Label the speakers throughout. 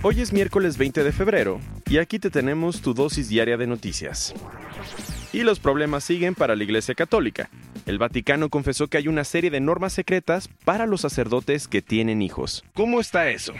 Speaker 1: Hoy es miércoles 20 de febrero y aquí te tenemos tu dosis diaria de noticias. Y los problemas siguen para la Iglesia Católica. El Vaticano confesó que hay una serie de normas secretas para los sacerdotes que tienen hijos. ¿Cómo está eso?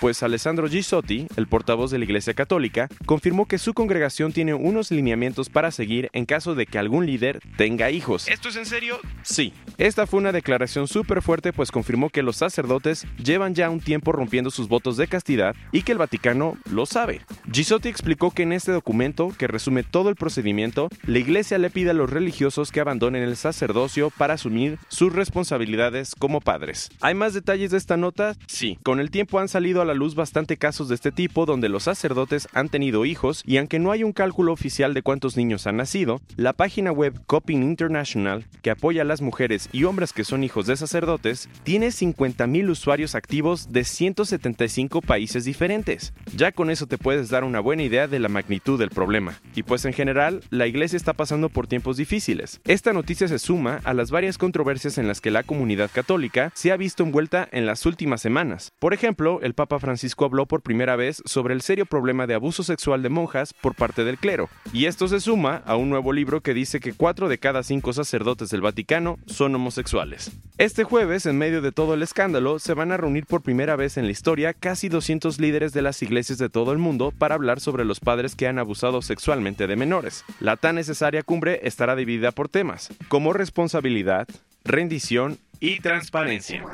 Speaker 1: Pues Alessandro Gisotti, el portavoz de la Iglesia Católica, confirmó que su congregación tiene unos lineamientos para seguir en caso de que algún líder tenga hijos. ¿Esto es en serio? Sí. Esta fue una declaración súper fuerte pues confirmó que los sacerdotes llevan ya un tiempo rompiendo sus votos de castidad y que el Vaticano lo sabe. Gisotti explicó que en este documento, que resume todo el procedimiento, la Iglesia le pide a los religiosos que abandonen el sacerdocio para asumir sus responsabilidades como padres. ¿Hay más detalles de esta nota? Sí. Con el tiempo han salido a la luz bastante casos de este tipo donde los sacerdotes han tenido hijos y aunque no hay un cálculo oficial de cuántos niños han nacido, la página web Coping International, que apoya a las mujeres y hombres que son hijos de sacerdotes, tiene 50.000 usuarios activos de 175 países diferentes. Ya con eso te puedes dar una buena idea de la magnitud del problema. Y pues en general, la iglesia está pasando por tiempos difíciles. Esta noticia se suma a las varias controversias en las que la comunidad católica se ha visto envuelta en las últimas semanas. Por ejemplo, el Papa Francisco habló por primera vez sobre el serio problema de abuso sexual de monjas por parte del clero. Y esto se suma a un nuevo libro que dice que 4 de cada 5 sacerdotes del Vaticano son homosexuales. Este jueves, en medio de todo el escándalo, se van a reunir por primera vez en la historia casi 200 líderes de las iglesias de todo el mundo para hablar sobre los padres que han abusado sexualmente de menores. La tan necesaria cumbre estará dividida por temas, como responsabilidad, rendición y transparencia.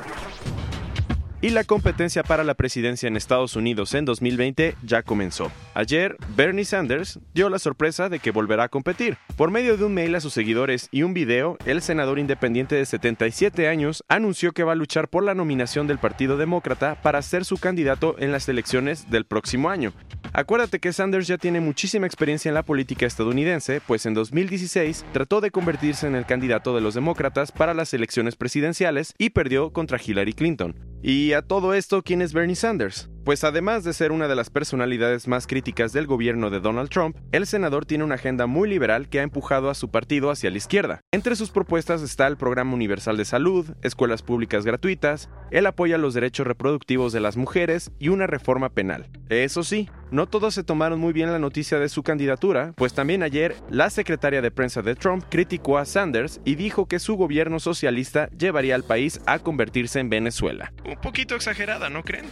Speaker 1: Y la competencia para la presidencia en Estados Unidos en 2020 ya comenzó. Ayer, Bernie Sanders dio la sorpresa de que volverá a competir. Por medio de un mail a sus seguidores y un video, el senador independiente de 77 años anunció que va a luchar por la nominación del Partido Demócrata para ser su candidato en las elecciones del próximo año. Acuérdate que Sanders ya tiene muchísima experiencia en la política estadounidense, pues en 2016 trató de convertirse en el candidato de los demócratas para las elecciones presidenciales y perdió contra Hillary Clinton. Y a todo esto, ¿quién es Bernie Sanders? Pues además de ser una de las personalidades más críticas del gobierno de Donald Trump, el senador tiene una agenda muy liberal que ha empujado a su partido hacia la izquierda. Entre sus propuestas está el Programa Universal de Salud, escuelas públicas gratuitas, el apoyo a los derechos reproductivos de las mujeres y una reforma penal. Eso sí, no todos se tomaron muy bien la noticia de su candidatura, pues también ayer la secretaria de prensa de Trump criticó a Sanders y dijo que su gobierno socialista llevaría al país a convertirse en Venezuela. Un poquito exagerada, ¿no creen?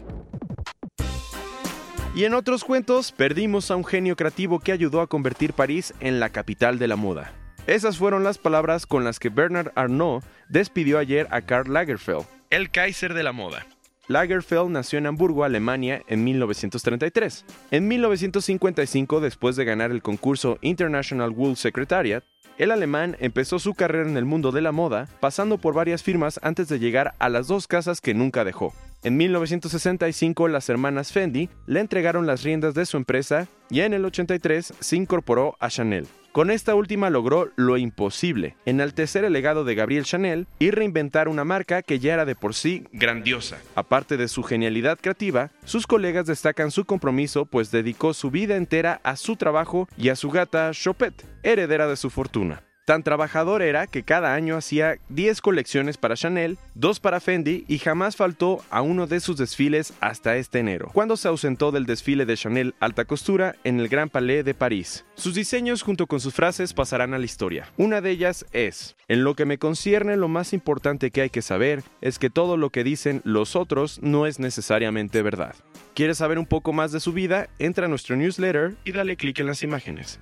Speaker 1: Y en otros cuentos, perdimos a un genio creativo que ayudó a convertir París en la capital de la moda. Esas fueron las palabras con las que Bernard Arnault despidió ayer a Karl Lagerfeld, el Kaiser de la moda. Lagerfeld nació en Hamburgo, Alemania, en 1933. En 1955, después de ganar el concurso International Wool Secretariat, el alemán empezó su carrera en el mundo de la moda, pasando por varias firmas antes de llegar a las dos casas que nunca dejó. En 1965 las hermanas Fendi le entregaron las riendas de su empresa y en el 83 se incorporó a Chanel. Con esta última logró lo imposible, enaltecer el legado de Gabriel Chanel y reinventar una marca que ya era de por sí grandiosa. Aparte de su genialidad creativa, sus colegas destacan su compromiso pues dedicó su vida entera a su trabajo y a su gata Chopette, heredera de su fortuna. Tan trabajador era que cada año hacía 10 colecciones para Chanel, 2 para Fendi y jamás faltó a uno de sus desfiles hasta este enero, cuando se ausentó del desfile de Chanel alta costura en el Gran Palais de París. Sus diseños junto con sus frases pasarán a la historia. Una de ellas es, en lo que me concierne lo más importante que hay que saber es que todo lo que dicen los otros no es necesariamente verdad. ¿Quieres saber un poco más de su vida? Entra a nuestro newsletter y dale clic en las imágenes.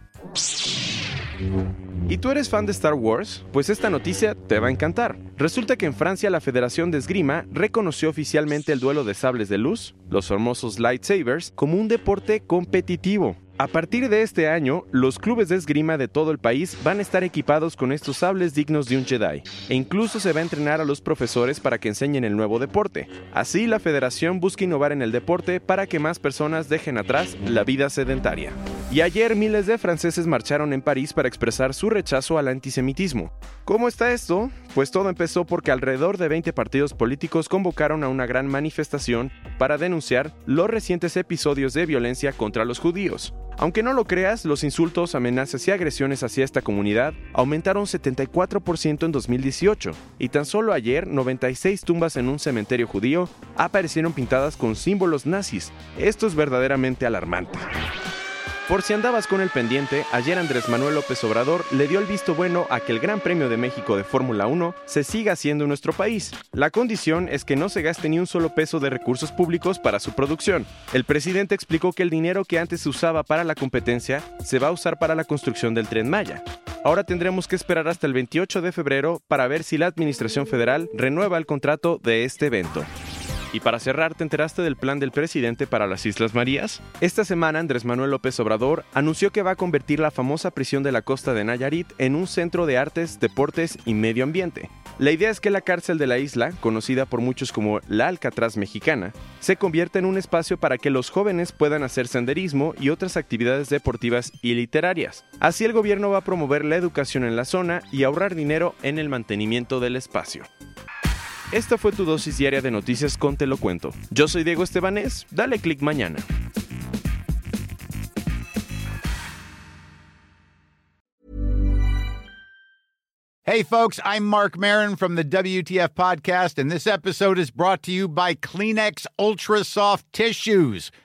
Speaker 1: ¿Y tú eres fan de Star Wars? Pues esta noticia te va a encantar. Resulta que en Francia la Federación de Esgrima reconoció oficialmente el duelo de sables de luz, los hermosos lightsabers, como un deporte competitivo. A partir de este año, los clubes de esgrima de todo el país van a estar equipados con estos sables dignos de un Jedi, e incluso se va a entrenar a los profesores para que enseñen el nuevo deporte. Así, la federación busca innovar en el deporte para que más personas dejen atrás la vida sedentaria. Y ayer miles de franceses marcharon en París para expresar su rechazo al antisemitismo. ¿Cómo está esto? Pues todo empezó porque alrededor de 20 partidos políticos convocaron a una gran manifestación para denunciar los recientes episodios de violencia contra los judíos. Aunque no lo creas, los insultos, amenazas y agresiones hacia esta comunidad aumentaron 74% en 2018, y tan solo ayer 96 tumbas en un cementerio judío aparecieron pintadas con símbolos nazis. Esto es verdaderamente alarmante. Por si andabas con el pendiente, ayer Andrés Manuel López Obrador le dio el visto bueno a que el Gran Premio de México de Fórmula 1 se siga haciendo en nuestro país. La condición es que no se gaste ni un solo peso de recursos públicos para su producción. El presidente explicó que el dinero que antes se usaba para la competencia se va a usar para la construcción del tren Maya. Ahora tendremos que esperar hasta el 28 de febrero para ver si la Administración Federal renueva el contrato de este evento. Y para cerrar, ¿te enteraste del plan del presidente para las Islas Marías? Esta semana Andrés Manuel López Obrador anunció que va a convertir la famosa prisión de la costa de Nayarit en un centro de artes, deportes y medio ambiente. La idea es que la cárcel de la isla, conocida por muchos como la Alcatraz mexicana, se convierta en un espacio para que los jóvenes puedan hacer senderismo y otras actividades deportivas y literarias. Así el gobierno va a promover la educación en la zona y ahorrar dinero en el mantenimiento del espacio. Esta fue tu dosis diaria de noticias con Te lo cuento. Yo soy Diego Estebanés, dale click mañana.
Speaker 2: Hey folks, I'm Mark Marin from the WTF podcast and this episode is brought to you by Kleenex Ultra Soft Tissues